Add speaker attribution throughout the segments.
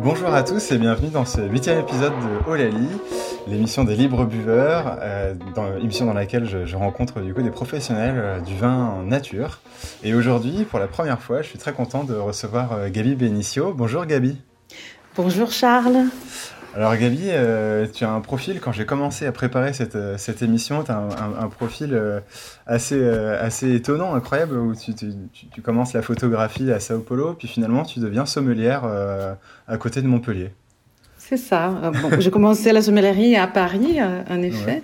Speaker 1: Bonjour à tous et bienvenue dans ce huitième épisode de Olali, l'émission des libres buveurs, euh, émission dans laquelle je, rencontre du coup des professionnels euh, du vin nature. Et aujourd'hui, pour la première fois, je suis très content de recevoir euh, Gabi Benicio. Bonjour Gabi.
Speaker 2: Bonjour Charles.
Speaker 1: Alors Gabi, euh, tu as un profil, quand j'ai commencé à préparer cette, euh, cette émission, tu as un, un, un, profil euh, assez, euh, assez étonnant, incroyable, où tu, tu, tu, commences la photographie à Sao Paulo, puis finalement tu deviens sommelière à côté de Montpellier.
Speaker 2: C'est ça. Bon, j'ai commencé la sommellerie à Paris, en effet.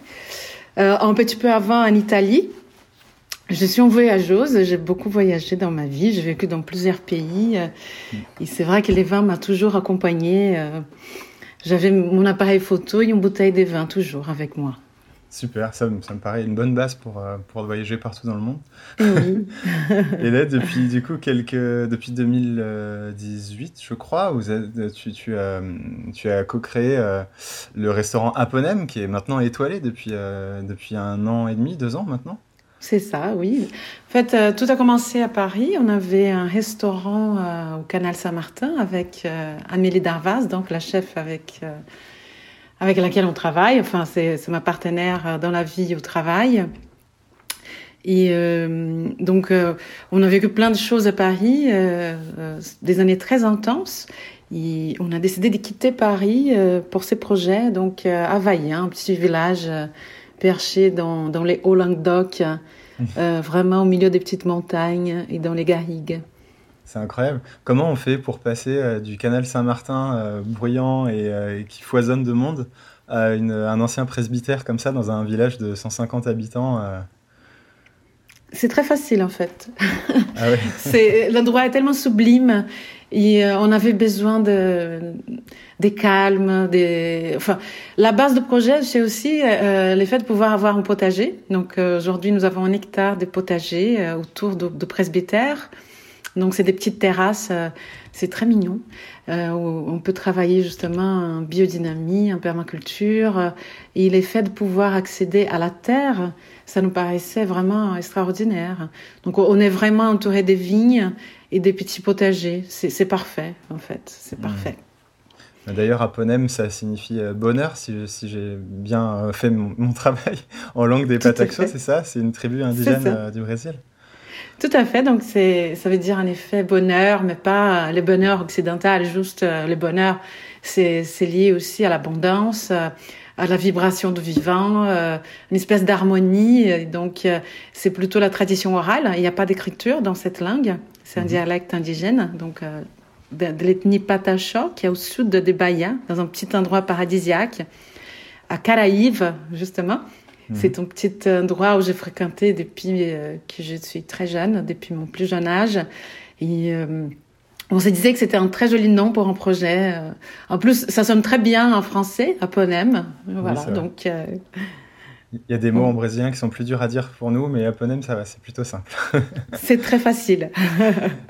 Speaker 2: Ouais. un petit peu avant en Italie. Je suis une voyageuse, j'ai beaucoup voyagé dans ma vie, j'ai vécu dans plusieurs pays. Mm. Et c'est vrai que les vins m'ont toujours accompagnée. J'avais mon appareil photo et une bouteille de vin toujours avec moi.
Speaker 1: Super, ça, ça me paraît une bonne base pour, euh, pour voyager partout dans le monde.
Speaker 2: Oui.
Speaker 1: et là, depuis, du coup, quelques, depuis 2018, je crois, vous tu, tu, as, tu as co-créé euh, le restaurant Aponem, qui est maintenant étoilé depuis, euh, depuis un an et demi, deux ans maintenant.
Speaker 2: C'est ça, oui. En fait, euh, tout a commencé à Paris. On avait un restaurant euh, au Canal Saint-Martin avec euh, Amélie Darvas, donc la chef avec, avec laquelle on travaille. Enfin, c'est ma partenaire dans la vie au travail. Et donc, on a vécu plein de choses à Paris, des années très intenses. Et on a décidé de quitter Paris pour ces projets, donc à Vaillant, un petit village perché dans, dans les Hauts-Languedoc, euh, vraiment au milieu des petites montagnes et dans les garrigues.
Speaker 1: C'est incroyable. Comment on fait pour passer euh, du canal Saint-Martin euh, bruyant et, et, qui foisonne de monde à une, un ancien presbytère comme ça dans un village de 150 habitants.
Speaker 2: C'est très facile en fait. Ah ouais. L'endroit est tellement sublime et euh, on avait besoin de des calmes, des enfin la base du projet c'est aussi euh, le fait de pouvoir avoir un potager. Donc euh, aujourd'hui nous avons un hectare de potager euh, autour de, de presbytère. Donc c'est des petites terrasses, euh, c'est très mignon. Euh, on peut travailler justement en biodynamie, en permaculture. et le fait de pouvoir accéder à la terre, ça nous paraissait vraiment extraordinaire. Donc on est vraiment entouré des vignes et des petits potagers. C'est parfait en fait, c'est parfait.
Speaker 1: Mmh. D'ailleurs, aponem, ça signifie bonheur, si, si j'ai bien fait mon, mon, travail en langue des Pataxos, c'est ça? C'est une tribu indigène du Brésil?
Speaker 2: Tout à fait. Donc, c'est, ça veut dire en effet bonheur, mais pas le bonheur occidental, juste le bonheur. C'est, c'est lié aussi à l'abondance, à la vibration du vivant, euh, une espèce d'harmonie. Donc, euh, c'est plutôt la tradition orale. Il n'y a pas d'écriture dans cette langue. C'est un mmh. dialecte indigène. Donc, euh, de, de l'ethnie Patacho, qui est au sud de Bahia, dans un petit endroit paradisiaque, à Caraïbes, justement. Mmh. C'est un petit endroit où j'ai fréquenté depuis euh, que je suis très jeune, depuis mon plus jeune âge. Et euh, on se disait que c'était un très joli nom pour un projet. Euh, en plus, ça sonne très bien en français, aponem. Voilà, oui, donc. Euh,
Speaker 1: il y a des mots en brésilien qui sont plus durs à dire pour nous, mais aponem, ça va, c'est plutôt simple.
Speaker 2: c'est très facile.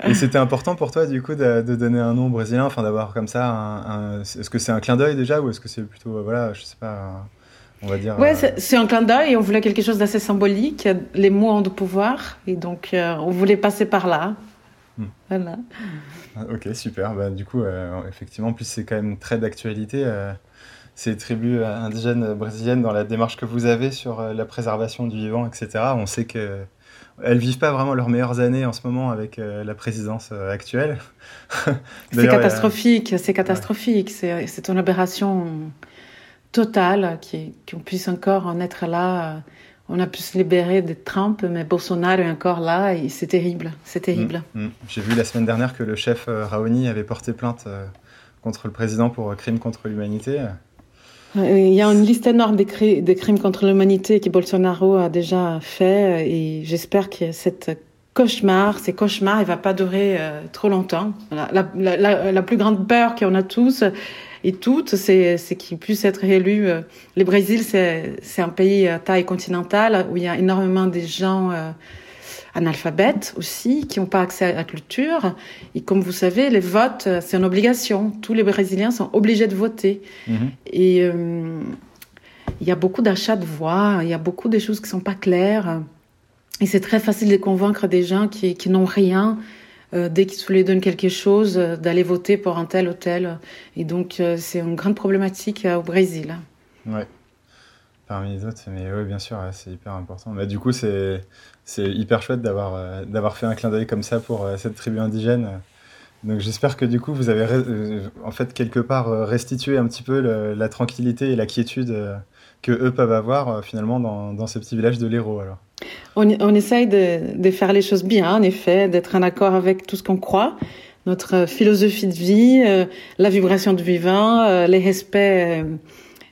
Speaker 1: Et c'était important pour toi, du coup, de, de, donner un nom brésilien, enfin d'avoir comme ça est-ce que c'est un clin d'œil déjà, ou est-ce que c'est plutôt, voilà, je sais pas. Un on va dire.
Speaker 2: Ouais, euh... c'est un clin d'œil et on voulait quelque chose d'assez symbolique. Les mots ont de pouvoir et donc euh, on voulait passer par là. Hmm. Voilà.
Speaker 1: Ok, super. Bah, du coup, euh, effectivement, en plus, c'est quand même très d'actualité. Euh, ces tribus indigènes brésiliennes, dans la démarche que vous avez sur la préservation du vivant, etc., on sait que elles vivent pas vraiment leurs meilleures années en ce moment avec la présidence actuelle.
Speaker 2: c'est catastrophique, c'est catastrophique. Ouais. C'est une aberration totale, qu'on puisse encore en être là. On a pu se libérer de Trump, mais Bolsonaro est encore là et c'est terrible. C'est terrible.
Speaker 1: Mmh, mmh. J'ai vu la semaine dernière que le chef euh, Raoni avait porté plainte euh, contre le président pour euh, crimes contre l'humanité.
Speaker 2: Il y a une liste énorme des, cri des crimes contre l'humanité que Bolsonaro a déjà fait et j'espère que cette cauchemar, ces cauchemars, il va pas durer euh, trop longtemps. La, la, la, la plus grande peur qu'on a tous et toutes, c'est qu'il puisse être élu. Euh, le Brésil, c'est un pays à taille continentale où il y a énormément de gens euh, analphabètes aussi, qui n'ont pas accès à la culture. Et comme vous savez, les votes, c'est une obligation. Tous les Brésiliens sont obligés de voter. -hmm. Et euh, il y a beaucoup d'achats de voix, il y a beaucoup de choses qui sont pas claires. Et c'est très facile de convaincre des gens qui, qui n'ont rien dès qu'ils lui donnent quelque chose, d'aller voter pour un tel ou tel. Et donc, c'est une grande problématique au Brésil.
Speaker 1: Ouais. Parmi les autres, mais oui, bien sûr, c'est hyper important. Mais du coup, c'est hyper chouette d'avoir d'avoir fait un clin d'œil comme ça pour cette tribu indigène. Donc j'espère que du coup vous avez en fait quelque part restitué un petit peu la tranquillité et la quiétude que eux peuvent avoir finalement dans, dans ce petit village de l'Hérault alors.
Speaker 2: On, on essaye de, de, faire les choses bien, en effet, d'être en accord avec tout ce qu'on croit, notre philosophie de vie, la vibration du vivant, les respects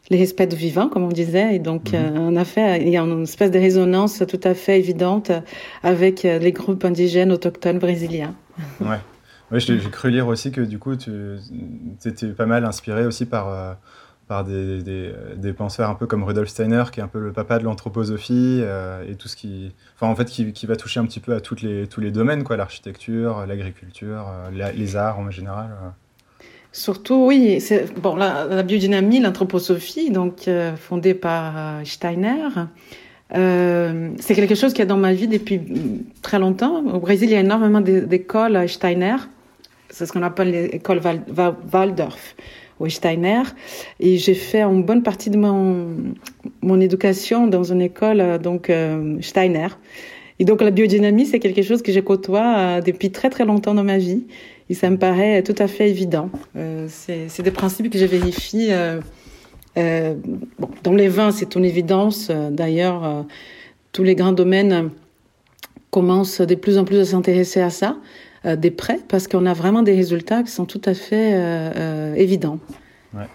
Speaker 2: les respects du vivant, comme on disait. Et donc, en effet, il y a une espèce de résonance tout à fait évidente avec les groupes indigènes autochtones brésiliens.
Speaker 1: Ouais. Ouais, j'ai cru lire aussi que du coup, tu étais pas mal inspiré aussi par, euh, par des, des, penseurs un peu comme Rudolf Steiner, qui est un peu le papa de l'anthroposophie euh, et tout ce qui, enfin en fait, qui, va toucher un petit peu à tous les domaines, quoi, l'architecture, l'agriculture, euh, les arts en général.
Speaker 2: Surtout, oui, bon la, la biodynamie, l'anthroposophie, donc fondée par Steiner. c'est quelque chose qui est dans ma vie depuis très longtemps. Au Brésil, il y a énormément d'écoles Steiner c'est ce qu'on appelle l'école Waldorf au Steiner. Et j'ai fait une bonne partie de mon, mon éducation dans une école euh, donc euh, Steiner. Et donc la biodynamie, c'est quelque chose que je côtoie euh, depuis très très longtemps dans ma vie. Et ça me paraît tout à fait évident. c'est des principes que je vérifie. dans les vins, c'est une évidence. D'ailleurs, tous les grands domaines commencent de plus en plus à s'intéresser à ça. Euh, des prêts parce qu'on a vraiment des résultats qui sont tout à fait euh, euh, évidents.
Speaker 1: Ouais,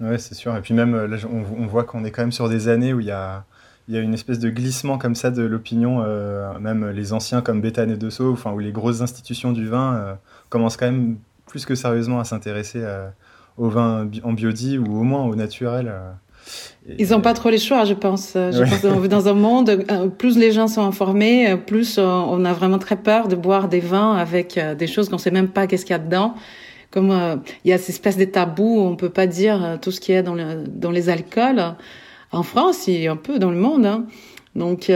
Speaker 1: ouais c'est sûr. Et puis même, on, voit qu'on est quand même sur des années où il y a, y a une espèce de glissement comme ça de l'opinion, même les anciens comme Béthane et Dessau, enfin, où les grosses institutions du vin commencent quand même plus que sérieusement à s'intéresser au vin en biodie ou au moins au naturel.
Speaker 2: Ils n'ont pas trop les choix, je pense. Je pense qu'on vit dans un monde, euh, plus les gens sont informés, euh, plus euh, on a vraiment très peur de boire des vins avec des choses qu'on sait même pas qu'est-ce qu'il y a dedans. Comme il y a cette espèce de tabou, on peut pas dire tout ce qui est dans, le, dans les alcools. En France, et un peu dans le monde. Hein. Donc,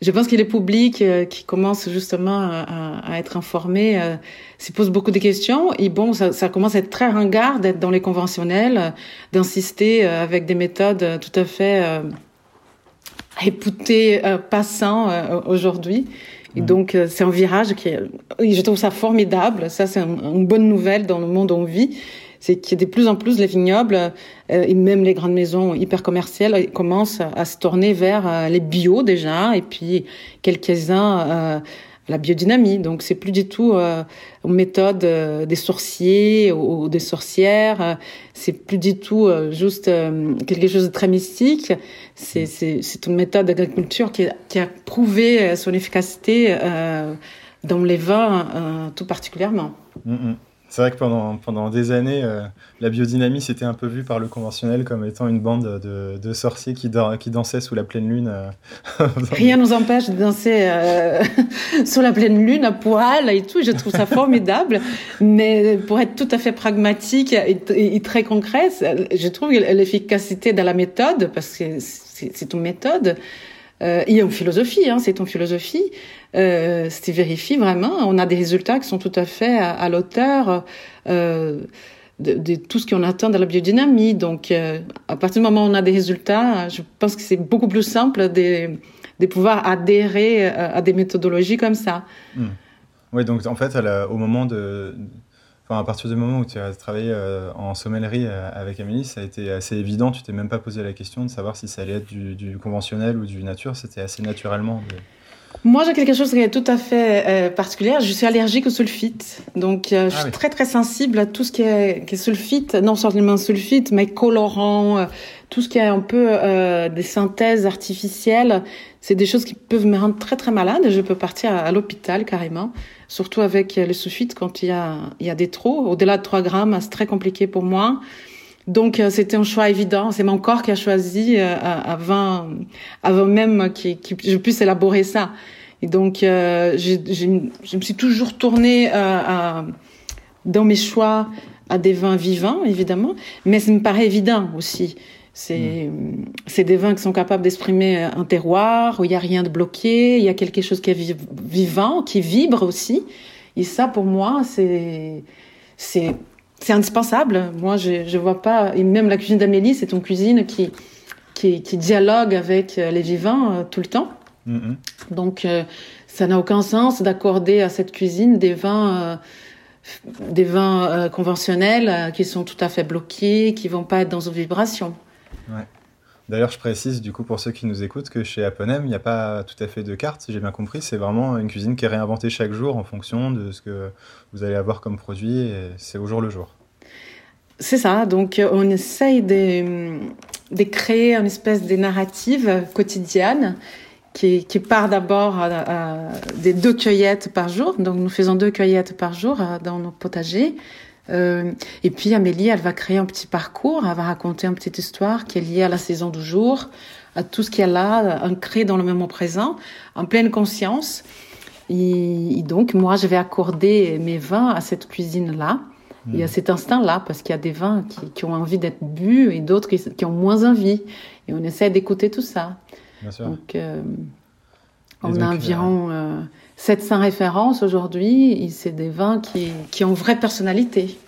Speaker 2: je pense que les publics euh, qui commencent justement à, à être informés euh, se posent beaucoup de questions. Et bon, ça, ça commence à être très ringard d'être dans les conventionnels, euh, d'insister euh, avec des méthodes tout à fait euh, réputées passant aujourd'hui. Et donc, c'est un virage qui est, je trouve ça formidable. Ça, c'est une bonne nouvelle dans le monde où on vit c'est qu'il y a de plus en plus les vignobles euh, et même les grandes maisons hyper commerciales commencent à se tourner vers euh, les bio déjà et puis quelques-uns euh, la biodynamie. Donc c'est plus du tout euh, une méthode des sorciers ou, des sorcières. c'est plus du tout juste quelque chose de très mystique. C'est c'est une méthode d'agriculture qui, qui, a prouvé son efficacité dans les vins tout particulièrement.
Speaker 1: Mm, mm. C'est vrai que pendant, pendant des années, euh, la biodynamie s'était un peu vue par le conventionnel comme étant une bande de, de sorciers qui, qui dansaient sous la pleine lune.
Speaker 2: Euh, Rien ne nous empêche de danser euh, sous la pleine lune à poil et tout. Je trouve ça formidable. Mais pour être tout à fait pragmatique et, très concret, je trouve l'efficacité de la méthode, parce que c'est une méthode, euh, a une philosophie, hein, c'est une philosophie. Euh, c'est vérifie vraiment. On a des résultats qui sont tout à fait à, à l'auteur euh, de, tout ce qu'on attend de la biodynamie. Donc, euh, à partir du moment où on a des résultats, je pense que c'est beaucoup plus simple de, pouvoir adhérer euh, à des méthodologies comme ça.
Speaker 1: Mmh. Oui, donc en fait, au moment de, Enfin, à partir du moment où tu as travaillé euh, en sommellerie euh, avec Amélie, ça a été assez évident. Tu t'es même pas posé la question de savoir si ça allait être du, du conventionnel ou du nature. C'était assez naturellement.
Speaker 2: Moi, j'ai quelque chose qui est tout à fait euh, particulier. Je suis allergique au sulfite. Donc, euh, je ah suis très, très sensible à tout ce qui est, qui est sulfite. Non seulement sulfite, mais colorant, euh, tout ce qui est un peu euh, des synthèses artificielles. C'est des choses qui peuvent me rendre très, très malade. Je peux partir à, l'hôpital carrément. Surtout avec le sulfite quand il y a, il y a des trop. Au-delà de 3 grammes, c'est très compliqué pour moi. Donc euh, c'était un choix évident. C'est mon corps qui a choisi euh, avant, avant même que, je puisse élaborer ça. Et donc euh, je, je, me suis toujours tournée à, dans mes choix à des vins vivants, évidemment, mais ça me paraît évident aussi. C'est mmh. c'est des vins qui sont capables d'exprimer un terroir où il y a rien de bloqué, il y a quelque chose qui est vivant, qui vibre aussi. Et ça, pour moi, c'est indispensable. Moi, je je vois pas. Et même la cuisine d'Amélie, c'est une cuisine qui qui, qui dialogue avec les vivants tout le temps. Mm-hmm. Donc, ça n'a aucun sens d'accorder à cette cuisine des vins des vins conventionnels qui sont tout à fait bloqués, qui vont pas être dans une vibration.
Speaker 1: D'ailleurs, je précise du coup pour ceux qui nous écoutent que chez Aponem, il n'y a pas tout à fait de carte, si j'ai bien compris. C'est vraiment une cuisine qui est réinventée chaque jour en fonction de ce que vous allez avoir comme produit c'est au jour le jour.
Speaker 2: C'est ça. Donc, euh, on essaye de, créer une espèce de narrative quotidienne qui, qui part d'abord des deux cueillettes par jour. Donc, nous faisons deux cueillettes par jour euh, dans nos potagers. Euh, et puis Amélie, elle va créer un petit parcours, elle va raconter une petite histoire qui est liée à la saison du jour, à tout ce qu'elle a ancré dans le moment présent, en pleine conscience. Et, donc, moi, je vais accorder mes vins à cette cuisine-là. Il y a cet instinct-là, parce qu'il y a des vins qui, qui ont envie d'être bu et d'autres qui, qui, ont moins envie. Et on essaie d'écouter tout ça. Bien sûr. Donc, euh, on a environ euh, 700 références aujourd'hui, c'est des vins qui, qui ont vraie personnalité.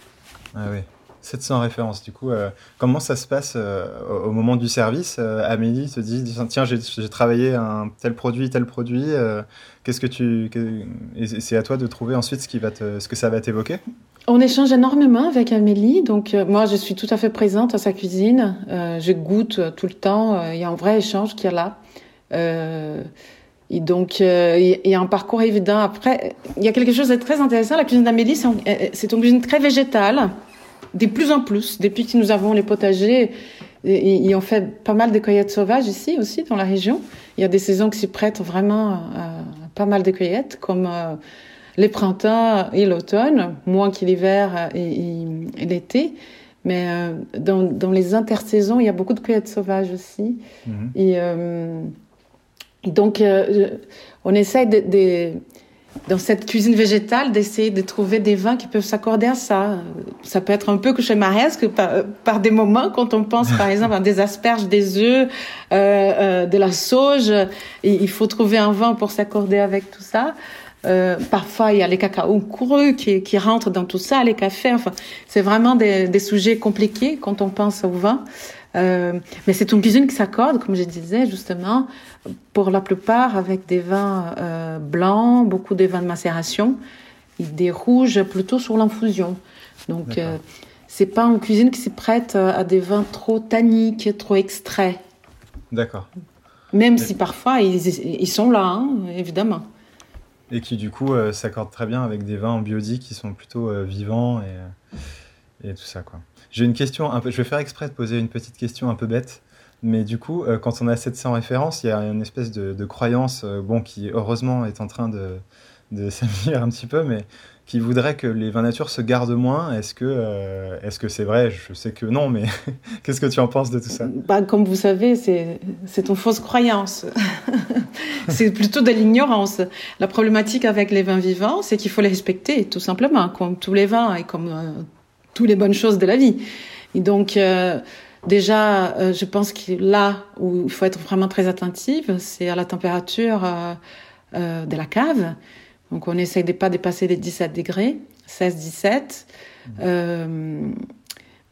Speaker 1: Ah oui, 700 références. Du coup, euh, comment ça se passe euh, au moment du service euh, Amélie te dit tiens, j'ai travaillé un tel produit, tel produit. Qu'est-ce que tu c'est à toi de trouver ensuite ce qui va te, ce que ça va t'évoquer?
Speaker 2: On échange énormément avec Amélie, donc moi je suis tout à fait présente à sa cuisine, je goûte tout le temps, il y a un vrai échange qui est là. Et donc, euh, il y a un parcours évident. Après, il y a quelque chose de très intéressant. La cuisine d'Amélie, c'est une cuisine très végétale, de plus en plus. Depuis que nous avons les potagers, ils ont fait pas mal de cueillettes sauvages ici aussi, dans la région. Il y a des saisons qui s'y prêtent vraiment à, pas mal de cueillettes, comme euh, les printemps et l'automne, moins que l'hiver et, l'été. Mais euh, dans, dans, les intersaisons, il y a beaucoup de cueillettes sauvages aussi. Mm-hmm. Et euh, donc, euh, on essaie de, dans cette cuisine végétale d'essayer de trouver des vins qui peuvent s'accorder à ça. Ça peut être un peu cauchemaresque par, par des moments quand on pense par exemple à des asperges, des œufs, euh, euh, de la sauge. Et il faut trouver un vin pour s'accorder avec tout ça. Euh, parfois, il y a les cacao crus qui, qui rentrent dans tout ça, les cafés. Enfin, c'est vraiment des, des, sujets compliqués quand on pense au vin. Euh, mais c'est une cuisine qui s'accorde, comme je disais justement, pour la plupart avec des vins euh, blancs, beaucoup de vins de macération, et des rouges plutôt sur l'infusion. Donc euh, c'est pas une cuisine qui s'y prête à des vins trop tanniques, trop extraits.
Speaker 1: D'accord.
Speaker 2: Même si parfois ils, ils sont là, hein, évidemment.
Speaker 1: Et qui du coup s'accordent très bien avec des vins en qui sont plutôt vivants et, et tout ça quoi. J'ai une question, un peu, je vais faire exprès de poser une petite question un peu bête. Mais du coup, euh, quand on a 700 références, il y a une espèce de, croyance, euh, bon, qui heureusement est en train de, s'améliorer un petit peu, mais qui voudrait que les vins nature se gardent moins. Est-ce que euh, est-ce que c'est vrai? Je sais que non, mais qu'est-ce que tu en penses de tout ça?
Speaker 2: Bah, Comme vous savez, c'est c'est une fausse croyance. c'est plutôt de l'ignorance. La problématique avec les vins vivants, c'est qu'il faut les respecter, tout simplement, comme tous les vins et comme toutes les bonnes choses de la vie. Et donc, euh, déjà, euh, je pense que là où il faut être vraiment très attentive, c'est à la température euh, de la cave. Donc, on essaye de pas dépasser les 17 degrés, 16-17. Mmh.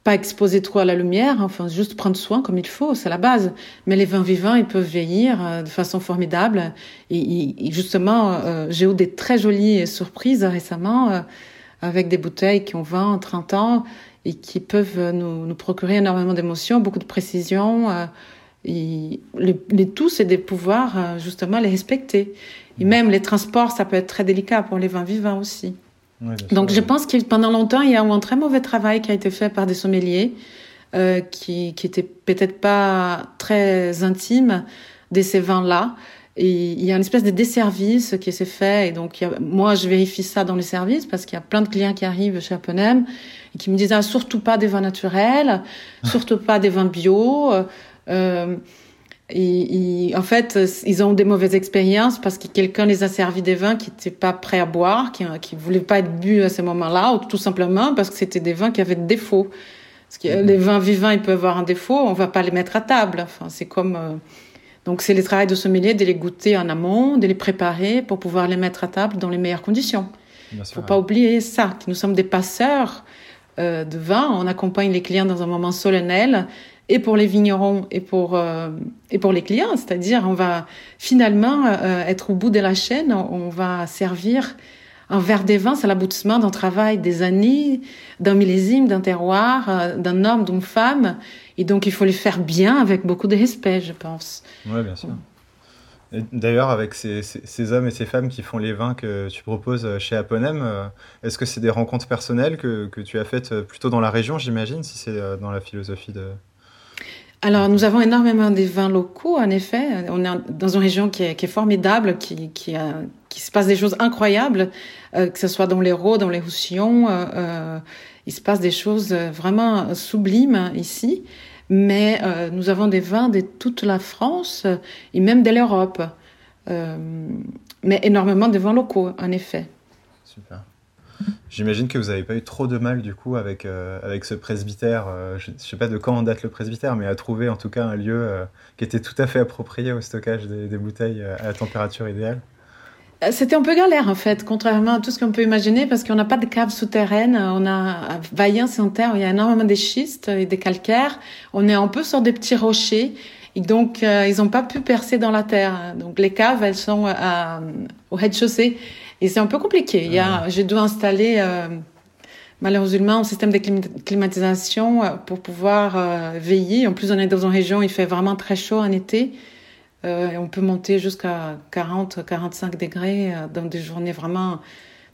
Speaker 2: pas exposer trop à la lumière, enfin juste prendre soin comme il faut, c'est la base. Mais les vins vivants, ils peuvent vieillir de façon formidable. Et, justement, j'ai eu des très jolies surprises récemment avec des bouteilles qui ont 20, 30 ans et qui peuvent nous, nous procurer énormément d'émotions, beaucoup de précision. Euh, et les, tout, c'est de pouvoir euh, justement les respecter. Et même les transports, ça peut être très délicat pour les vins vivants aussi. Donc je pense que pendant longtemps, il y a eu un très mauvais travail qui a été fait par des sommeliers euh, qui, qui étaient peut-être pas très intimes de ces vins-là et il y a une espèce de desservice qui s'est fait. Et donc, moi, je vérifie ça dans les services parce qu'il y a plein de clients qui arrivent chez Apponem et qui me disent ah, surtout pas des vins naturels, surtout pas des vins bio. Euh, et, en fait, ils ont des mauvaises expériences parce que quelqu'un les a servi des vins qui n'étaient pas prêts à boire, qui qui voulaient pas être bu à ce moment-là, ou tout simplement parce que c'était des vins qui avaient des défauts. Parce que les vins vivants, ils peuvent avoir un défaut, on va pas les mettre à table. Enfin, c'est comme euh, donc c'est le travail de sommelier de les goûter en amont, de les préparer pour pouvoir les mettre à table dans les meilleures conditions. Il ne faut pas oublier ça, que nous sommes des passeurs euh, de vin. On accompagne les clients dans un moment solennel et pour les vignerons et pour euh, et pour les clients, c'est-à-dire on va finalement euh, être au bout de la chaîne, on va servir un verre des vins, c'est l'aboutissement d'un travail des années, d'un millésime, d'un terroir, d'un homme, d'une femme, et donc il faut les faire bien avec beaucoup de respect, je pense.
Speaker 1: Oui, bien sûr. D'ailleurs, avec ces, ces, hommes et ces femmes qui font les vins que tu proposes chez Aponem, est-ce que c'est des rencontres personnelles que, que, tu as faites plutôt dans la région, j'imagine, si c'est dans la philosophie de,
Speaker 2: alors, nous avons énormément des vins locaux, en effet. On est dans une région qui est, qui est formidable, qui, qui, qui, se passe des choses incroyables, euh, que ce soit dans les l'Hérault, dans les Roussillons. Euh, euh, il se passe des choses vraiment sublimes ici. Mais euh, nous avons des vins de toute la France et même de l'Europe. mais énormément de vins locaux, en effet.
Speaker 1: Super. J'imagine que vous n'avez pas eu trop de mal du coup avec, euh, avec ce presbytère. Euh, je ne sais pas de quand on date le presbytère, mais à trouver en tout cas un lieu euh, qui était tout à fait approprié au stockage des, bouteilles à la température idéale.
Speaker 2: C'était un peu galère en fait, contrairement à tout ce qu'on peut imaginer, parce qu'on n'a pas de cave souterraine. On a à Vaillant, c'est en terre, il y a énormément de schistes et des calcaires. On est un peu sur des petits rochers. Et donc, ils n'ont pas pu percer dans la terre. Donc, les caves, elles sont au rez-de-chaussée. Et c'est un peu compliqué. Il y a, j'ai dû installer euh, malheureusement un système de climatisation euh, pour pouvoir euh, veiller. En plus, on est dans une région où il fait vraiment très chaud en été. Euh, et on peut monter jusqu'à 40, 45 degrés euh, dans des journées vraiment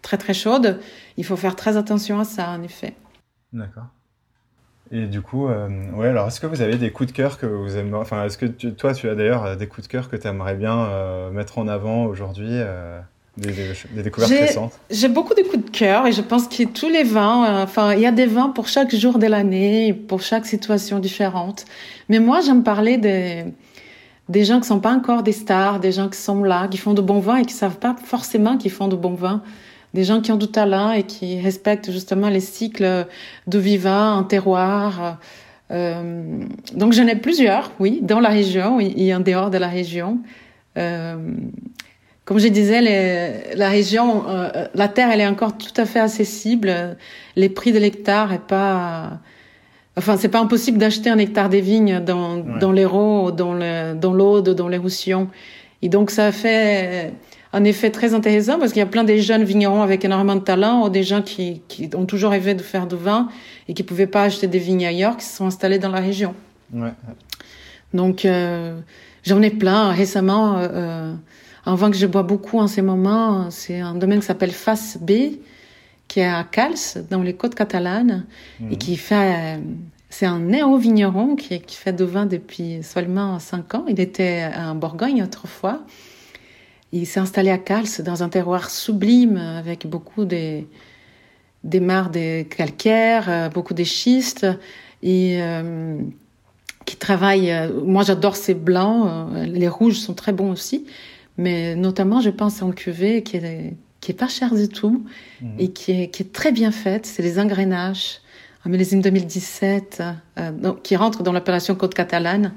Speaker 2: très très chaudes. Il faut faire très attention à ça, en effet.
Speaker 1: D'accord. Et du coup, euh, ouais, alors est-ce que vous avez des coups de cœur que vous aimez, enfin, est-ce que toi, tu as d'ailleurs des coups de cœur que tu aimerais bien mettre en avant aujourd'hui des, découvertes récentes?
Speaker 2: J'ai beaucoup de coups de cœur et je pense que tous les vins, euh, enfin, il y a des vins pour chaque jour de l'année, pour chaque situation différente. Mais moi, j'aime parler des, des gens qui sont pas encore des stars, des gens qui sont là, qui font de bons vins et qui savent pas forcément qu'ils font de bons vins. Des gens qui ont du talent et qui respectent justement les cycles de vivant, un terroir. Euh, donc j'en ai plusieurs, oui, dans la région et en dehors de la région. Euh, comme je disais, la région, euh, la terre, elle est encore tout à fait accessible. Les prix de l'hectare est pas, enfin, c'est pas impossible d'acheter un hectare des vignes dans, ouais. dans l'Hérault, dans le, dans l'Aude, dans les Roussillons. Et donc, ça fait un effet très intéressant parce qu'il y a plein de jeunes vignerons avec énormément de talent ou des gens qui, qui ont toujours rêvé de faire du vin et qui pouvaient pas acheter des vignes ailleurs, qui se sont installés dans la région.
Speaker 1: Ouais.
Speaker 2: Donc, euh, j'en ai plein. Récemment, euh, euh un vin que je bois beaucoup en ce moment, c'est un domaine qui s'appelle Face B, qui est à Cals, dans les côtes catalanes, mmh. et qui fait, c'est un néo-vigneron qui, qui fait du vin depuis seulement cinq ans. Il était en Bourgogne autrefois. Il s'est installé à Cals, dans un terroir sublime, avec beaucoup de, des mares de calcaire, beaucoup de schistes, et euh, qui travaille. Euh, moi, j'adore ces blancs. Euh, les rouges sont très bons aussi. Mais notamment, je pense en cuvée qui est, qui est pas cher du tout mmh. et qui est, qui est très bien faite. C'est les engrenages, un millésime 2017, euh, donc, qui rentre dans l'appellation côte catalane.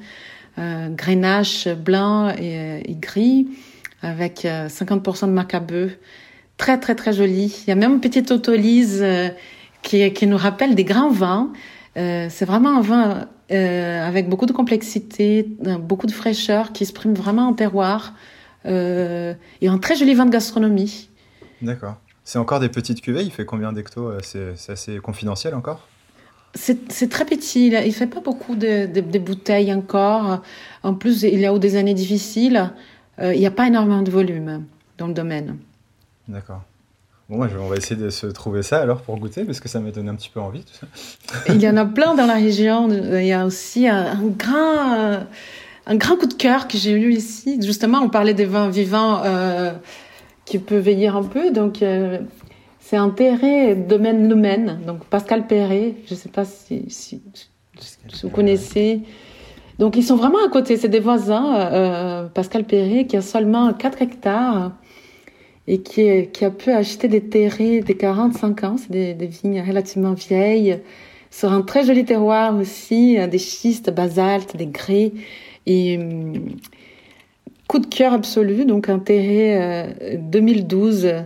Speaker 2: Euh, grenache blanc et, et, gris avec euh, 50% de macabeu. Très, très, très joli. Il y a même une petite autolyse euh, qui, qui nous rappelle des grands vins. Euh, c'est vraiment un vin euh, avec beaucoup de complexité, beaucoup de fraîcheur qui exprime vraiment un terroir euh, et un très joli vin de gastronomie.
Speaker 1: D'accord. C'est encore des petites cuvées Il fait combien d'hectos euh, C'est assez confidentiel encore?
Speaker 2: C'est très petit. Il ne fait pas beaucoup de, de, de, bouteilles encore. En plus, il y a eu des années difficiles. Euh, il n'y a pas énormément de volume dans le domaine.
Speaker 1: D'accord. Bon, moi, on va essayer de se trouver ça alors pour goûter, parce que ça m'a donné un petit peu envie. Tout
Speaker 2: ça. il y en a plein dans la région. Il y a aussi un, un grand un grand coup de cœur que j'ai eu ici. Justement, on parlait des vins vivants euh, qui peuvent veiller un peu. Donc, euh, c'est un terré domaine Lumen, donc Pascal Perret. Je ne sais pas si, si, si vous connaissez. Donc, ils sont vraiment à côté. C'est des voisins. Euh, Pascal Perret qui a seulement 4 hectares et qui, est, qui a pu acheter des terrés des 45 ans. C'est des, des vignes relativement vieilles sur un très joli terroir aussi, des schistes, basaltes, des grès. Et coup de cœur absolu, donc intérêt euh, 2012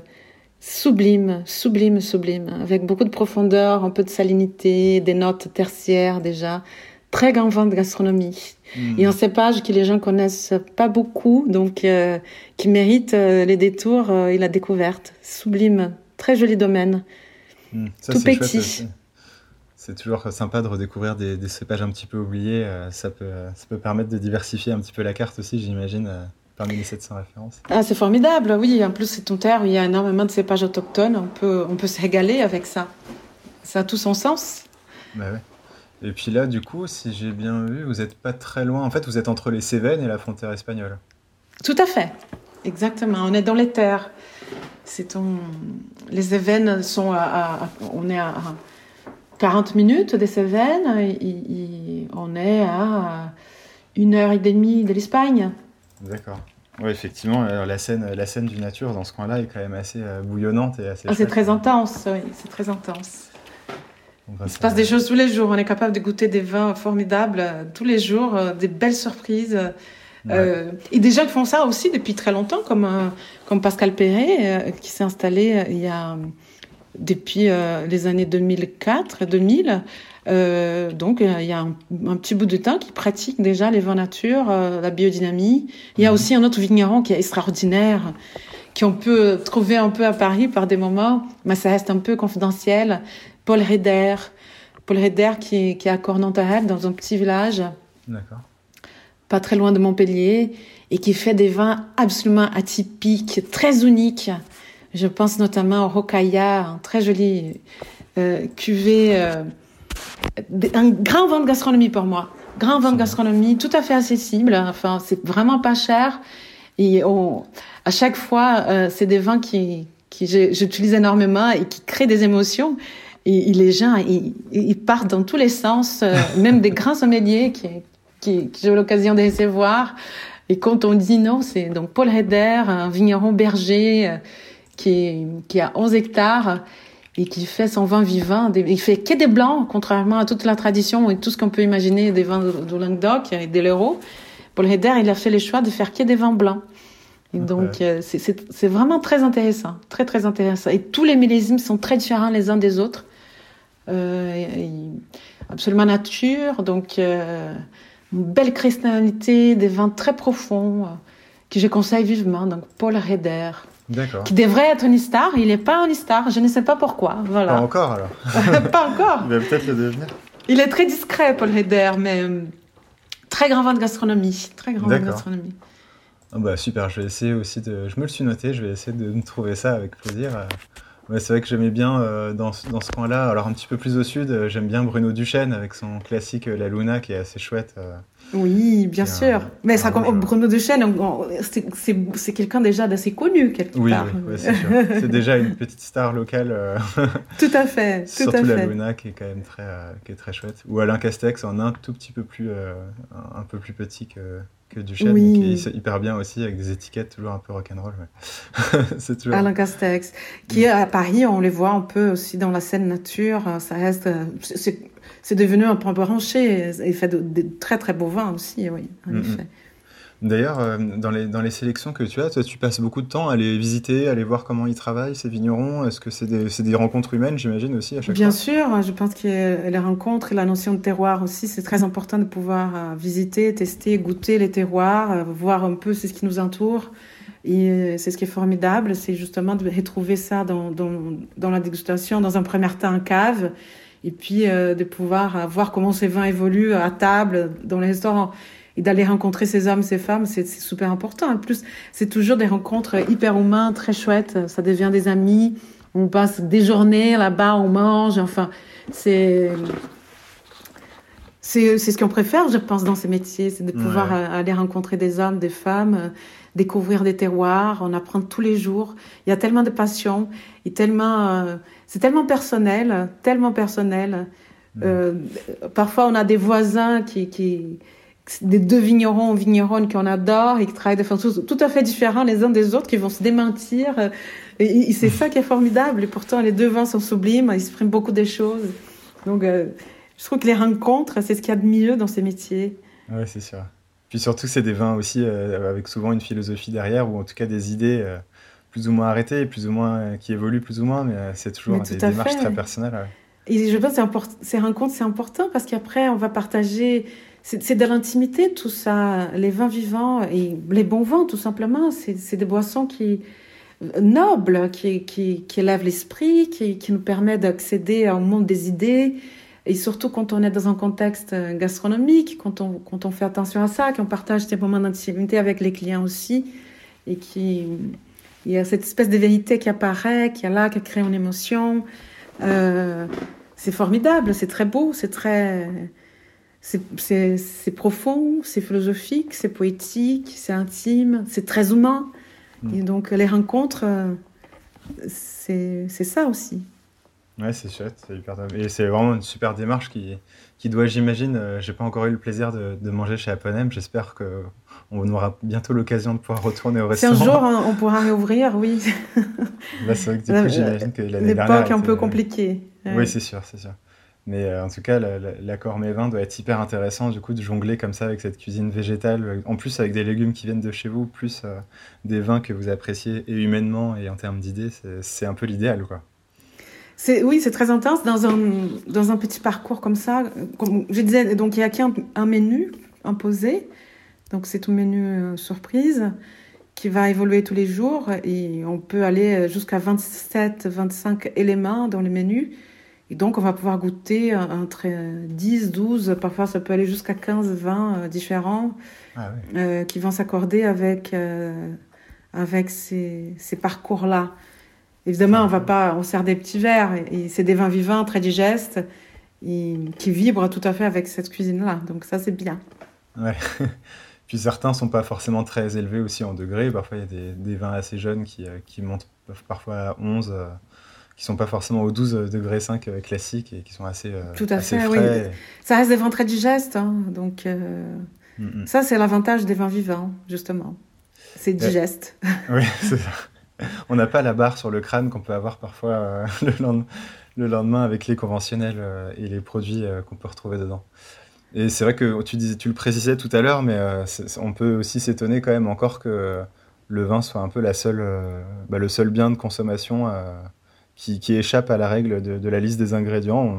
Speaker 2: Sublime, sublime, sublime, avec beaucoup de profondeur, un peu de salinité, des notes tertiaires déjà. Très grand vin de gastronomie. Hmm. Et un cépage que les gens connaissent pas beaucoup, donc euh, qui mérite euh, les détours et la découverte. Sublime, très joli domaine.
Speaker 1: Hmm. Tout petit. C'est toujours sympa de redécouvrir des, des, cépages un petit peu oubliés. ça, peut, ça peut permettre de diversifier un petit peu la carte aussi, j'imagine parmi les 700 références.
Speaker 2: Ah, c'est formidable, oui. En plus, c'est ton terre où il y a énormément de cépages autochtones. On peut, on peut se régaler avec ça. Ça a tout son sens.
Speaker 1: Bah ouais. Et puis là, du coup, si j'ai bien vu, vous n'êtes pas très loin. En fait, vous êtes entre les Cévennes et la frontière espagnole.
Speaker 2: Tout à fait. Exactement. On est dans les terres. C'est ton... Les Cévennes sont à, On est à 40 minutes des Cévennes. on est à une heure et demie de l'Espagne.
Speaker 1: D'accord. Oui, effectivement, la scène, la scène du nature dans ce coin-là est quand même assez euh, bouillonnante et assez.
Speaker 2: Ah, c'est très intense, oui, c'est très intense. Il se passe des choses tous les jours. On est capable de goûter des vins formidables euh, tous les jours, euh, des belles surprises. et des gens qui font ça aussi depuis très longtemps, comme, comme Pascal Perret, qui s'est installé il y a, depuis les années 2004-2000 euh, donc il y a un, petit bout de temps qui pratique déjà les vins nature, euh, la biodynamie. Il y a mhm. aussi un autre vigneron qui est extraordinaire, qu'on peut trouver un peu à Paris par des moments, mais ça reste un peu confidentiel. Paul Reder, Paul Reder qui, qui est à Cornantarelle, dans un petit village, pas très loin de Montpellier, et qui fait des vins absolument atypiques, très uniques. Je pense notamment au Rocaya, un très joli euh, cuvée euh, un grand vin de gastronomie pour moi. Grand vin de gastronomie, tout à fait accessible. Enfin, c'est vraiment pas cher. Et à chaque fois, euh, c'est des vins qui, qui j'utilise énormément et qui créent des émotions. Et, les gens, ils, partent dans tous les sens, euh, même des grands sommeliers qui, qui, qui j'ai eu l'occasion de les voir. Et quand on dit non, c'est donc Paul Heder, un vigneron berger qui, qui a 11 hectares et qui fait son vin vivant. Il fait que des blancs, contrairement à toute la tradition et tout ce qu'on peut imaginer des vins de, Languedoc et des l'Euro. Paul Heder, il a fait le choix de faire que des vins blancs. Et donc, euh, c'est vraiment très intéressant, très très intéressant. Et tous les millésimes sont très différents les uns des autres. Euh, absolument nature, donc euh, une belle cristallinité, des vins très profonds que je conseille vivement. Donc, Paul Heder qui devrait être une star. Il n'est pas une star. Je ne sais pas pourquoi. Voilà.
Speaker 1: Pas encore alors.
Speaker 2: pas encore.
Speaker 1: Il va peut-être le devenir.
Speaker 2: Il est très discret, Paul Heder, mais euh, très grand vin de gastronomie. Très grand vin de gastronomie.
Speaker 1: Bah super, je vais essayer aussi de. Je me le suis noté, je vais essayer de trouver ça avec plaisir. Ouais, c'est vrai que j'aimais bien euh, dans, dans, ce coin-là. Alors un petit peu plus au sud, euh, j'aime bien Bruno Duchesne avec son classique La Luna qui est assez chouette.
Speaker 2: Oui, bien sûr. Mais ça, Bruno Duchesne, c'est quelqu'un déjà d'assez connu quelque
Speaker 1: oui,
Speaker 2: part.
Speaker 1: Oui, c'est sûr. c'est déjà une petite star locale. Euh,
Speaker 2: tout à fait. Tout
Speaker 1: Surtout
Speaker 2: à
Speaker 1: la
Speaker 2: fait.
Speaker 1: Luna qui est quand même très, euh, qui est très chouette. Ou Alain Castex en un tout petit peu plus, euh, un peu plus petit que, que Duchesne, oui. qui est hyper bien aussi avec des étiquettes toujours un peu rock'n'roll.
Speaker 2: c'est toujours. Alain Castex, qui à Paris, on les voit un peu aussi dans la scène nature. Ça reste, c'est devenu un point branché. Il fait de, très très beaux vins aussi, oui, en effet.
Speaker 1: D'ailleurs, euh, dans, les, dans les sélections que tu as, toi, tu passes beaucoup de temps à les visiter, à aller voir comment ils travaillent, ces vignerons. Est-ce que c'est des, des, rencontres humaines, j'imagine, aussi, à chaque
Speaker 2: Bien
Speaker 1: fois
Speaker 2: sûr, je pense que les rencontres et la notion de terroir aussi, c'est très important de pouvoir euh, visiter, tester, goûter les terroirs, euh, voir un peu ce qui nous entoure. Et c'est ce qui est formidable, c'est justement de retrouver ça dans, dans, dans la dégustation, dans un premier temps en cave, et puis euh, de pouvoir voir comment ces vins évoluent à table, dans les restaurants, et d'aller rencontrer ces hommes, ces femmes, c'est super important. En plus, c'est toujours des rencontres hyper humaines, très chouettes. Ça devient des amis. On passe des journées là-bas, on mange. Enfin, c'est c'est ce qu'on préfère, je pense, dans ces métiers, c'est de pouvoir euh, aller rencontrer des hommes, des femmes, découvrir des terroirs, on apprend tous les jours. Il y a tellement de passion et tellement c'est tellement personnel, tellement personnel. Mm. Euh, parfois, on a des voisins qui, qui des deux vignerons ou vigneronnes qu'on adore et qui travaillent de façon tout à fait différente les uns des autres, qui vont se démentir. Et, c'est ça qui est formidable. Et pourtant, les deux vins sont sublimes, ils expriment beaucoup des choses. Donc, euh, je trouve que les rencontres, c'est ce qu'il y a de mieux dans ces métiers.
Speaker 1: Oui, c'est sûr. Puis surtout, c'est des vins aussi euh, avec souvent une philosophie derrière, ou en tout cas des idées plus ou moins arrêtées, plus ou moins qui évoluent plus ou moins, mais c'est toujours des démarches très personnelles.
Speaker 2: Et je pense que ces rencontres, c'est important parce qu'après, on va partager. C'est de l'intimité, tout ça. Les vins vivants et les bons vins, tout simplement. C'est des boissons qui nobles, qui, qui, élèvent l'esprit, qui, nous permettent d'accéder au monde des idées. Et surtout quand on est dans un contexte gastronomique, quand on, quand on fait attention à ça, qu'on partage des moments d'intimité avec les clients aussi, et qui il y a cette espèce de vérité qui apparaît, qui est là, qui crée une émotion. Euh, c'est formidable, c'est très beau, c'est très, c'est profond, c'est philosophique, c'est poétique, c'est intime, c'est très humain. Mm. Et donc les rencontres, euh, c'est ça aussi.
Speaker 1: Ouais, c'est chouette, c'est hyper Et c'est vraiment une super démarche qui, qui doit, j'imagine, euh, j'ai pas encore eu le plaisir de, de manger chez Aponem. J'espère que on aura bientôt l'occasion de pouvoir retourner au restaurant.
Speaker 2: Si un jour on pourra réouvrir, oui.
Speaker 1: Là, c'est vrai que du coup, j'imagine que l'année dernière.
Speaker 2: L'époque un peu compliquée.
Speaker 1: Oui, c'est sûr, c'est sûr. Mais euh, en tout cas, l'accord Mévin doit être hyper intéressant du coup de jongler comme ça avec cette cuisine végétale, en plus avec des légumes qui viennent de chez vous, plus euh, des vins que vous appréciez et humainement et en termes d'idées, c'est un peu l'idéal quoi.
Speaker 2: Oui, c'est très intense dans un, dans un petit parcours comme ça. Comme je disais, donc il y a qu'un un menu imposé, donc c'est un menu euh, surprise qui va évoluer tous les jours et on peut aller jusqu'à 27, 25 éléments dans le menu. Et donc, on va pouvoir goûter entre 10, 12, parfois ça peut aller jusqu'à 15, 20 euh, différents ah euh, qui vont s'accorder avec, euh, avec ces, ces parcours-là. Évidemment, on va pas, on sert des petits verres et, c'est des vins vivants, très digestes, et, qui vibrent tout à fait avec cette cuisine-là. Donc ça, c'est bien.
Speaker 1: Ouais. Puis certains sont pas forcément très élevés aussi en degrés. Parfois, il y a des, des vins assez jeunes qui, qui montent parfois à 11 qui sont pas forcément au 12 degrés 5 euh, classique et qui sont assez euh, Tout à fait, oui.
Speaker 2: Ça reste des vins très digestes, hein, donc euh, mm, mm. ça c'est l'avantage des vins vivants, justement. C'est digeste.
Speaker 1: oui, c'est ça. On n'a pas la barre sur le crâne qu'on peut avoir parfois le, lendemain, le, lendemain, avec les conventionnels et les produits qu'on peut retrouver dedans. Et c'est vrai que tu le précisais tout à l'heure, mais on peut aussi s'étonner quand même encore que le vin soit un peu la seule, bah, le seul bien de consommation qui, échappe à la règle de, la liste des ingrédients.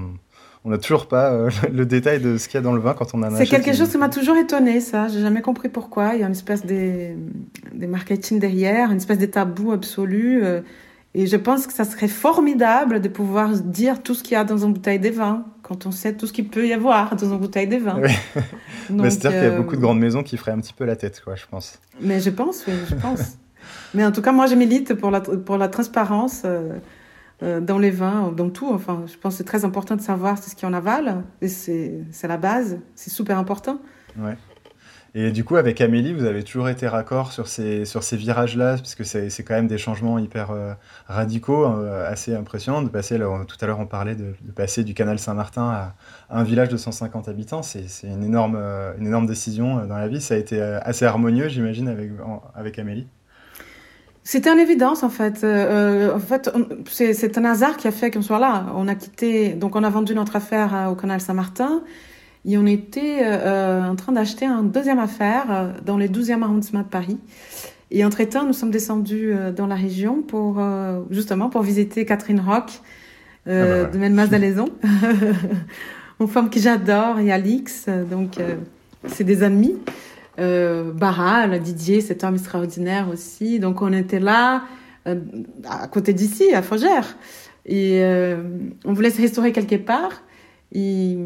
Speaker 1: On n'a toujours pas euh, le détail de ce qu'il y a dans le vin quand on en
Speaker 2: achète. C'est quelque chose qui m'a toujours étonné, ça. J'ai jamais compris pourquoi. Il y a une espèce de, marketing derrière, une espèce de tabou absolu. Euh, et je pense que ça serait formidable de pouvoir dire tout ce qu'il y a dans une bouteille de vin, quand on sait tout ce qu'il peut y avoir dans une bouteille de vin.
Speaker 1: C'est-à-dire qu'il y a euh, beaucoup de grandes maisons qui feraient un petit peu la tête, quoi, je pense.
Speaker 2: Mais je pense, oui, je pense. Mais en tout cas, moi, je milite pour la, pour la transparence. Euh, dans les vins, dans tout. Enfin, je pense que c'est très important de savoir ce qu'il y en avale. C'est la base. C'est super important.
Speaker 1: Ouais. Et du coup, avec Amélie, vous avez toujours été raccord sur ces, sur ces virages-là, parce que c'est quand même des changements hyper euh, radicaux, euh, assez impressionnants. De passer, tout à l'heure, on parlait de, passer du canal Saint-Martin à, un village de 150 habitants. C'est une énorme, une énorme décision dans la vie. Ça a été assez harmonieux, j'imagine, avec, avec Amélie?
Speaker 2: C'était une évidence en fait. Euh, euh en fait, c'est un hasard qui a fait qu'on soit là. On a quitté, donc on a vendu notre affaire euh, au Canal Saint-Martin et on était euh, en train d'acheter une deuxième affaire dans les 12e arrondissement de Paris. Et entre-temps, nous sommes descendus dans la région pour justement pour visiter Catherine Rock ah bah de Melmas d'Alaison, une femme que j'adore et Alix. Donc c'est des amis euh, Barral, Didier, cet homme extraordinaire aussi. Donc on était là, euh, à côté d'ici, à Fougères. Et euh, on voulait se restaurer quelque part. Et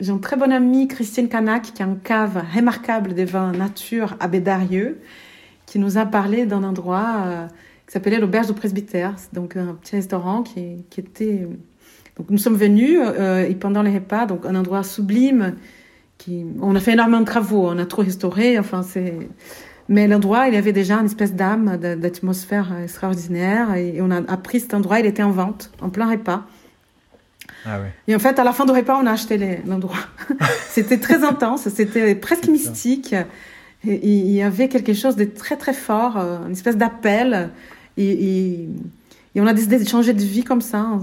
Speaker 2: j'ai une très bonne amie, Christine Canac, qui a une cave remarquable des vins nature à Bédarieux, qui nous a parlé d'un endroit euh, qui s'appelait l'Auberge du Presbytère. Donc un petit restaurant qui, qui était... Donc nous sommes venus et pendant les repas, donc un endroit sublime on a fait énormément de travaux, on a trop restauré, enfin c'est, mais l'endroit, il avait déjà une espèce d'âme, d'atmosphère extraordinaire, et on a appris cet endroit, il était en vente, en plein repas. Ah Et en fait, à la fin du repas, on a acheté l'endroit. c'était très intense, c'était presque mystique. Et, il y avait quelque chose de très très fort, euh, une espèce d'appel. Et, on a décidé de changer de vie comme ça.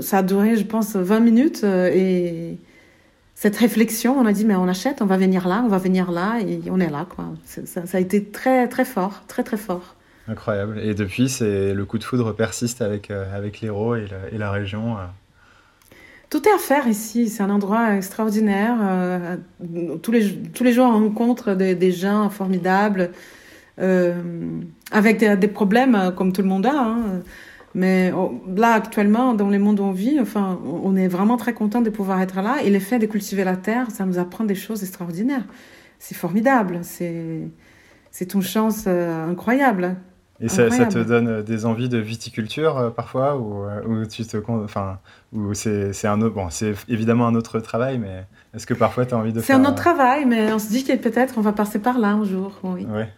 Speaker 2: ça a duré, je pense, 20 minutes. Euh, et, cette réflexion, on a dit, mais on achète, on va venir là, on va venir là, et on est là, quoi. Ça, a été très, très fort, très, très fort.
Speaker 1: Incroyable. Et depuis, c'est le coup de foudre persiste avec, avec l'Hérault et, et, la région.
Speaker 2: Tout est à faire ici. C'est un endroit extraordinaire. Euh, tous, les, tous les jours, on rencontre des, des gens formidables, euh, avec des, des, problèmes euh, comme tout le monde a. Hein. Mais oh, là, actuellement, dans les mondes où on vit, enfin, on est vraiment très content de pouvoir être là. Et l'effet de cultiver la terre, ça nous apprend des choses extraordinaires. C'est formidable. C'est, une chance euh, incroyable.
Speaker 1: Et ça, ça, te donne euh, des envies de viticulture euh, parfois ou, ou, tu te enfin ou c'est un autre bon c'est évidemment un autre travail mais est-ce que parfois tu as envie de
Speaker 2: C'est un autre travail mais on se dit que peut-être on va passer par là un jour oui.
Speaker 1: Ouais.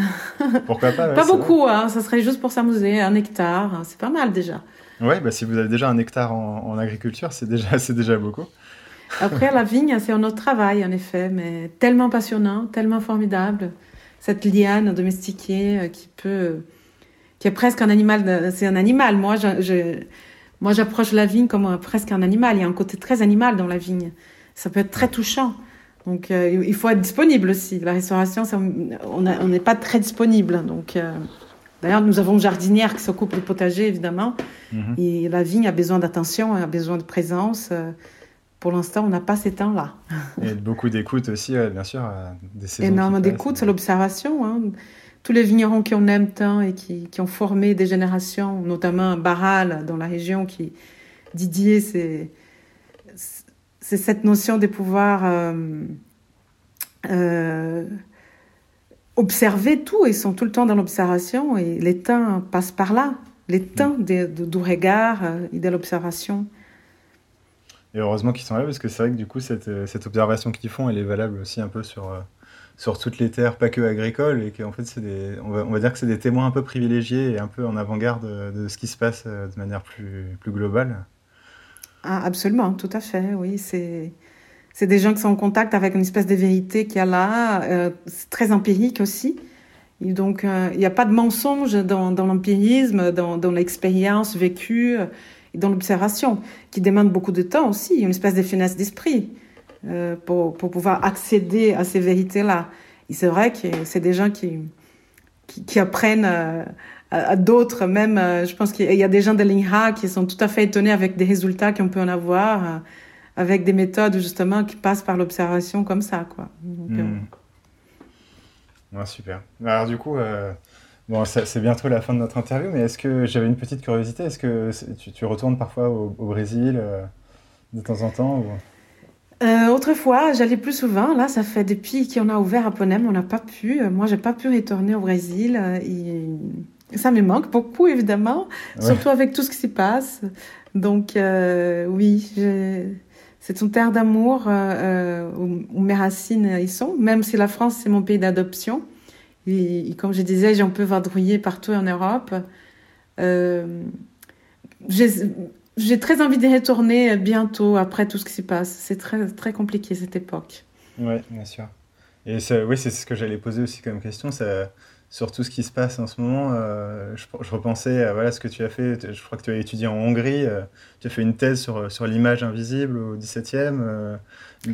Speaker 1: Pourquoi pas
Speaker 2: Pas beaucoup hein, ça serait juste pour s'amuser un hectare hein, c'est pas mal déjà.
Speaker 1: Ouais bah si vous avez déjà un hectare en, en agriculture c'est déjà déjà beaucoup.
Speaker 2: Après la vigne c'est un autre travail en effet mais tellement passionnant tellement formidable cette liane domestiquée euh, qui peut, qui est presque un animal. C'est un animal. Moi, je, je moi, j'approche la vigne comme presque un animal. Il y a un côté très animal dans la vigne. Ça peut être très touchant. Donc, euh, il faut être disponible aussi. La restauration, on n'est pas très disponible. Donc, euh, d'ailleurs, nous avons une jardinière qui s'occupe du potager, évidemment. Mm-hmm. Et la vigne a besoin d'attention, a besoin de présence pour l'instant, on n'a pas ces temps-là.
Speaker 1: Et beaucoup d'écoute aussi, bien sûr.
Speaker 2: Des Énormément d'écoute, c'est l'observation. Hein. Tous les vignerons qui en aiment tant et qui, qui, ont formé des générations, notamment Barral dans la région, qui Didier, c'est c'est cette notion de pouvoir euh, euh, observer tout. Ils sont tout le temps dans l'observation et temps passent par là. Temps mm. de, du regard euh, et de l'observation.
Speaker 1: Et heureusement qu'ils sont là, parce que c'est vrai que du coup, cette, observation qu'ils font, elle est valable aussi un peu sur, toutes les terres, pas que agricoles, et qu'en fait, on, va, dire que c'est des témoins un peu privilégiés et un peu en avant-garde de, ce qui se passe de manière plus globale.
Speaker 2: Ah, absolument, tout à fait, oui. C'est, c'est des gens qui sont en contact avec une espèce de vérité qu'il y a là, c'est très empirique aussi. Et donc, il n'y a pas de mensonge dans, dans l'empirisme, dans, dans l'expérience vécue et dans l'observation, qui demande beaucoup de temps aussi, une espèce de finesse d'esprit euh, pour, pour, pouvoir accéder à ces vérités-là. Et c'est vrai que c'est des gens qui, qui, qui apprennent euh, à, à d'autres, même, euh, je pense qu'il y a des gens de l'INRA qui sont tout à fait étonnés avec des résultats qu'on peut en avoir, euh, avec des méthodes justement qui passent par l'observation comme ça. Quoi. Donc,
Speaker 1: mmh. ouais, super. Alors du coup... Bon, c'est bientôt la fin de notre interview, mais est-ce que j'avais une petite curiosité Est-ce que tu, tu, retournes parfois au, au Brésil euh, de temps en temps ou...
Speaker 2: euh, autrefois, j'allais plus souvent. Là, ça fait depuis qu'on a ouvert à Ponem, on n'a pas pu. Moi, j'ai pas pu retourner au Brésil. Euh, et ça me manque beaucoup, évidemment, ouais. surtout avec tout ce qui s'y passe. Donc, euh, oui, c'est une terre d'amour euh, où, où, mes racines y sont, même si la France, c'est mon pays d'adoption. Et, et, comme je disais, j'en peux vadrouiller partout en Europe. Euh, j'ai très envie de retourner bientôt après tout ce qui se passe. C'est très, très compliqué cette époque.
Speaker 1: Oui, bien sûr. Et oui, c'est ce que j'allais poser aussi comme question. Sur tout ce qui se passe en ce moment, euh, je, repensais à voilà, ce que tu as fait. Je crois que tu as étudié en Hongrie. Euh, tu as fait une thèse sur, sur l'image invisible au 17e, euh,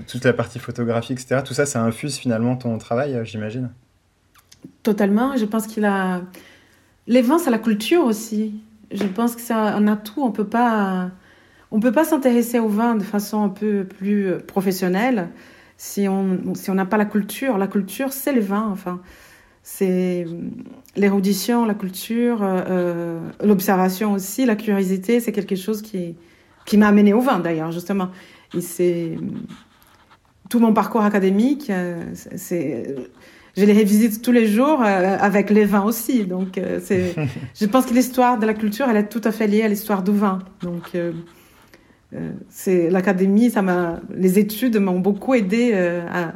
Speaker 1: toute la partie photographique, etc. Tout ça, ça infuse finalement ton travail, j'imagine
Speaker 2: Totalement. Je pense qu'il a. Les vins, c'est la culture aussi. Je pense que c'est un atout. On peut pas. On peut pas s'intéresser au vin de façon un peu plus professionnelle si on si on n'a pas la culture. La culture, c'est le vin. Enfin, c'est l'érudition, la culture, euh, l'observation aussi, la curiosité. C'est quelque chose qui qui m'a amené au vin d'ailleurs justement. Et c'est tout mon parcours académique. Euh, c'est je les révisite tous les jours euh, avec les vins aussi. Donc, euh, c'est, je pense que l'histoire de la culture, elle est tout à fait liée à l'histoire du vin. Donc, euh, euh c'est l'académie, ça m'a, les études m'ont beaucoup aidé euh, à,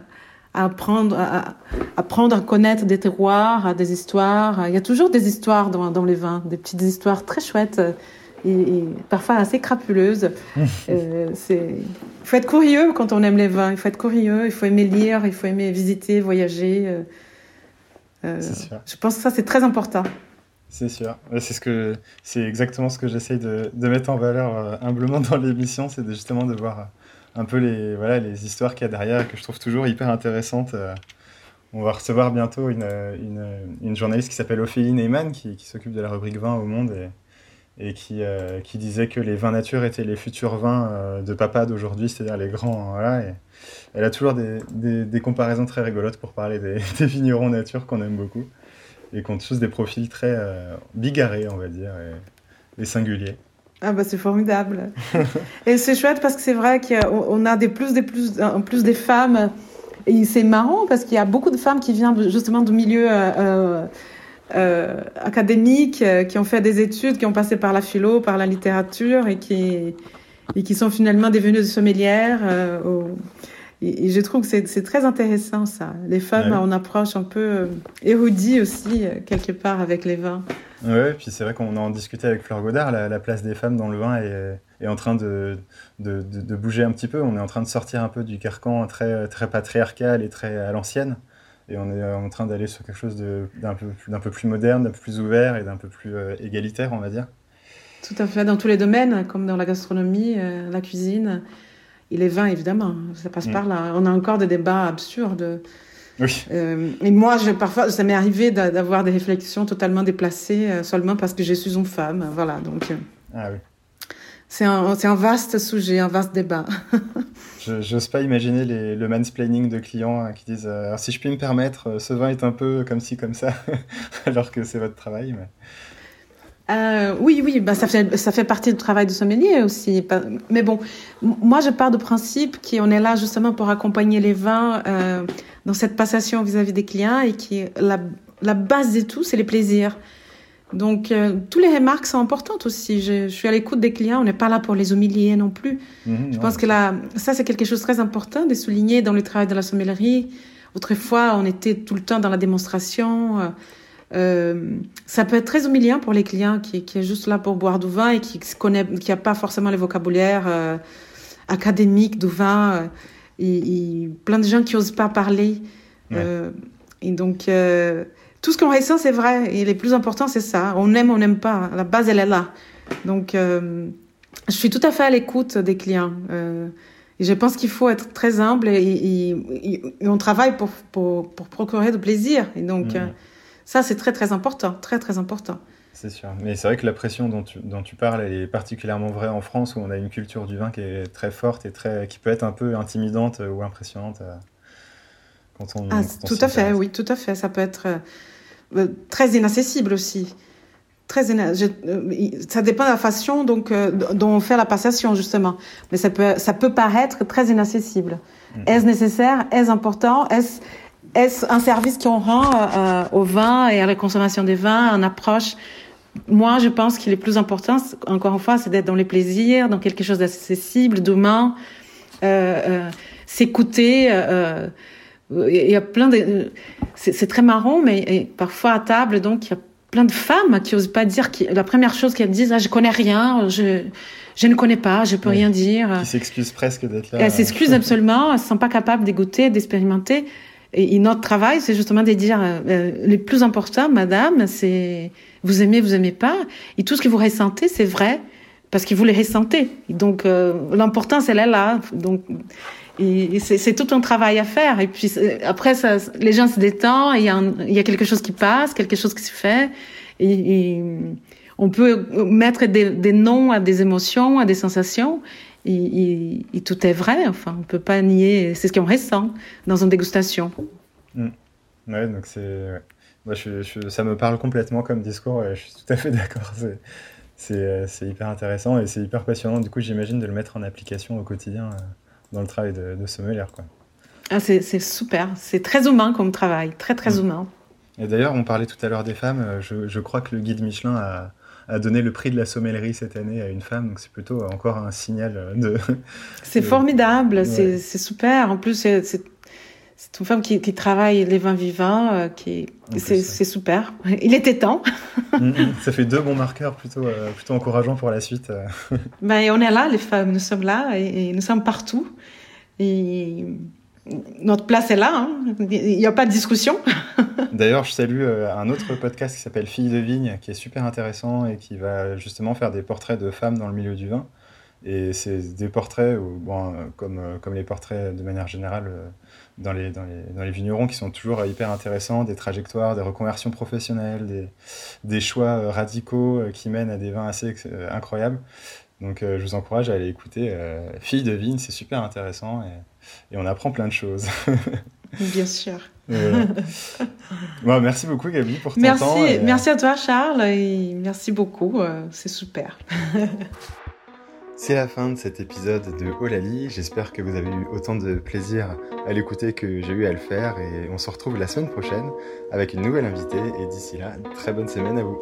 Speaker 2: à apprendre, à, à apprendre à connaître des terroirs, des histoires. Il y a toujours des histoires dans, dans les vins, des petites histoires très chouettes et, et parfois assez crapuleuses. euh, il faut être curieux quand on aime les vins. Il faut être curieux, il faut aimer lire, il faut aimer visiter, voyager. Euh, euh, je pense que ça c'est très important.
Speaker 1: C'est sûr. C'est ce que c'est exactement ce que j'essaye de, de, mettre en valeur euh, humblement dans l'émission, c'est justement de voir un peu les voilà les histoires qu'il y a derrière que je trouve toujours hyper intéressantes. Euh, on va recevoir bientôt une, une, journaliste qui s'appelle Ophélie Neyman, qui, qui s'occupe de la rubrique vin au Monde et, qui, disait que les vins nature étaient les futurs vins de papa d'aujourd'hui, c'est-à-dire les grands. Voilà, et elle a toujours des, comparaisons très rigolotes pour parler des, vignerons nature qu'on aime beaucoup et qui ont tous des profils très bigarrés, on va dire, et singuliers.
Speaker 2: Ah bah c'est formidable. et c'est chouette parce que c'est vrai qu'on a des plus, des plus, en plus des femmes. Et c'est marrant parce qu'il y a beaucoup de femmes qui viennent justement du milieu euh, euh, euh académique, euh, qui ont fait des études, qui ont passé par la philo, par la littérature et qui, et qui sont finalement devenues des sommelières. Euh, et, je trouve que c'est très intéressant ça. Les femmes, on approche un peu érudit aussi, quelque part, avec les vins.
Speaker 1: Oui, puis c'est vrai qu'on en discutait avec Fleur Godard, la, place des femmes dans le vin est, est en train de, de, de, bouger un petit peu. On est en train de sortir un peu du carcan très, très patriarcal et très à l'ancienne. Et on est en train d'aller sur quelque chose d'un peu, peu, plus moderne, d'un peu plus ouvert et d'un peu plus euh, égalitaire, on va dire.
Speaker 2: Tout à fait, dans tous les domaines, comme dans la gastronomie, euh, la cuisine, et les vins, évidemment. Ça passe mm. par là. On a encore des débats absurdes
Speaker 1: oui.
Speaker 2: Euh, et moi, je, parfois, ça m'est arrivé d'avoir des réflexions totalement déplacées euh, seulement parce que je suis une femme. Voilà, donc. Euh,
Speaker 1: ah oui.
Speaker 2: C'est un, un, vaste sujet, un vaste débat.
Speaker 1: je n'ose pas imaginer les, le mansplaining de clients hein, qui disent Alors, si je puis me permettre, ce vin est un peu comme ci, comme ça, alors que c'est votre travail. Mais...
Speaker 2: Euh, oui, oui, bah, ça, fait, ça fait partie du travail de sommelier aussi. Mais bon, moi, je pars du principe qu'on est là justement pour accompagner les vins euh, dans cette passation vis-à-vis des clients et qui la, la base de tout, c'est les plaisirs. Donc, euh, toutes les remarques sont importantes aussi. Je, suis à l'écoute des clients. On n'est pas là pour les humilier non plus. Mhm, je pense que là, ça, c'est quelque chose de très important de souligner dans le travail de la sommellerie. Autrefois, on était tout le temps dans la démonstration. Euh, ça peut être très humiliant pour les clients qui, qui est juste là pour boire du vin et qui connaît, qui a pas forcément le vocabulaire euh, académique du vin. Euh, et, plein de gens qui osent pas parler. Euh, et donc, tout ce qu'on ressent, c'est vrai. Et le plus important, c'est ça. On aime, on n'aime pas. La base, elle est là. Donc, je suis tout à fait à l'écoute des clients. et je pense qu'il faut être très humble et, et, et on travaille pour, pour, pour, procurer du plaisir. Et donc, ça, c'est très, très important. Très, très important.
Speaker 1: C'est sûr. Mais c'est vrai que la pression dont tu, dont tu, parles, elle est particulièrement vraie en France, où on a une culture du vin qui est très forte et très, qui peut être un peu intimidante euh, ou impressionnante euh,
Speaker 2: quand on. Ah, tout à fait, oui, tout à fait. Ça peut être euh, très inaccessible aussi. Très ça dépend de la façon donc, dont on fait la passation, justement. Mais ça peut, ça peut paraître très inaccessible. Mm. Est-ce nécessaire? Est-ce important? Est-ce est-ce un service qu'on rend euh, au vin et à la consommation des vins, une approche? Moi, je pense qu'il est plus important, encore une fois, c'est d'être dans les plaisirs, dans quelque chose d'accessible, d'humain, euh, euh, s'écouter. Euh, il y a plein de... C'est très marrant, mais parfois à table, donc, il y a plein de femmes qui osent pas dire... Qui, la première chose qu'elles disent, ah, je connais rien, je... Je ne connais pas, je peux rien dire.
Speaker 1: Qui s'excusent presque d'être là.
Speaker 2: Elles s'excusent absolument, elles ne sont pas capables d'écouter, d'expérimenter. Et, notre travail, c'est justement de dire euh, euh, le plus important, madame, c'est vous aimez, vous aimez pas, et tout ce que vous ressentez, c'est vrai parce que vous les ressentez. donc euh, l'important, c'est là, là. Donc c'est tout un travail à faire. Et puis après, ça, les gens se détendent, il y, y a quelque chose qui passe, quelque chose qui se fait, et on peut mettre des, des noms à des émotions, à des sensations et, tout est vrai. Enfin, on peut pas nier. C'est ce qu'on ressent dans une dégustation.
Speaker 1: Mm. Ouais, donc c'est. Moi, je, ça me parle complètement comme discours. Et je suis tout à fait d'accord. C'est hyper intéressant et c'est hyper passionnant. Du coup, j'imagine de le mettre en application au quotidien euh, dans le travail de, de sommelier. Quoi.
Speaker 2: Ah, c'est super. C'est très humain comme travail. Très, très mm. humain.
Speaker 1: Et d'ailleurs, on parlait tout à l'heure des femmes. Euh, je, je, crois que le guide Michelin a, a donné le prix de la sommellerie cette année à une femme. Donc c'est plutôt encore un signal de.
Speaker 2: C'est formidable, c'est super. En plus, c'est une femme qui, travaille les vins vivants, euh, qui c'est super. Il était temps.
Speaker 1: Mm, mm. ça fait deux bons marqueurs plutôt euh, plutôt encourageants pour la suite. Euh.
Speaker 2: ben, on est là, les femmes, nous sommes là et, nous sommes partout. Et notre place est là. Hein. Il n'y a pas de discussion.
Speaker 1: D'ailleurs, je salue euh, un autre podcast qui s'appelle Fille de vigne, qui est super intéressant et qui va justement faire des portraits de femmes dans le milieu du vin. Et c'est des portraits, bon, comme, comme les portraits de manière générale dans les, dans, les, dans les vignerons, qui sont toujours hyper intéressants, des trajectoires, des reconversions professionnelles, des, des choix radicaux qui mènent à des vins assez incroyables. Donc je vous encourage à aller écouter Fille de vigne, c'est super intéressant et, et on apprend plein de choses.
Speaker 2: Bien sûr.
Speaker 1: merci beaucoup Gabi pour ton temps.
Speaker 2: Merci à toi Charles et merci beaucoup, euh, c'est super.
Speaker 1: C'est la fin de cet épisode de Olali. J'espère que vous avez eu autant de plaisir à l'écouter que j'ai eu à le faire et on se retrouve la semaine prochaine avec une nouvelle invitée et d'ici là, très bonne semaine à vous.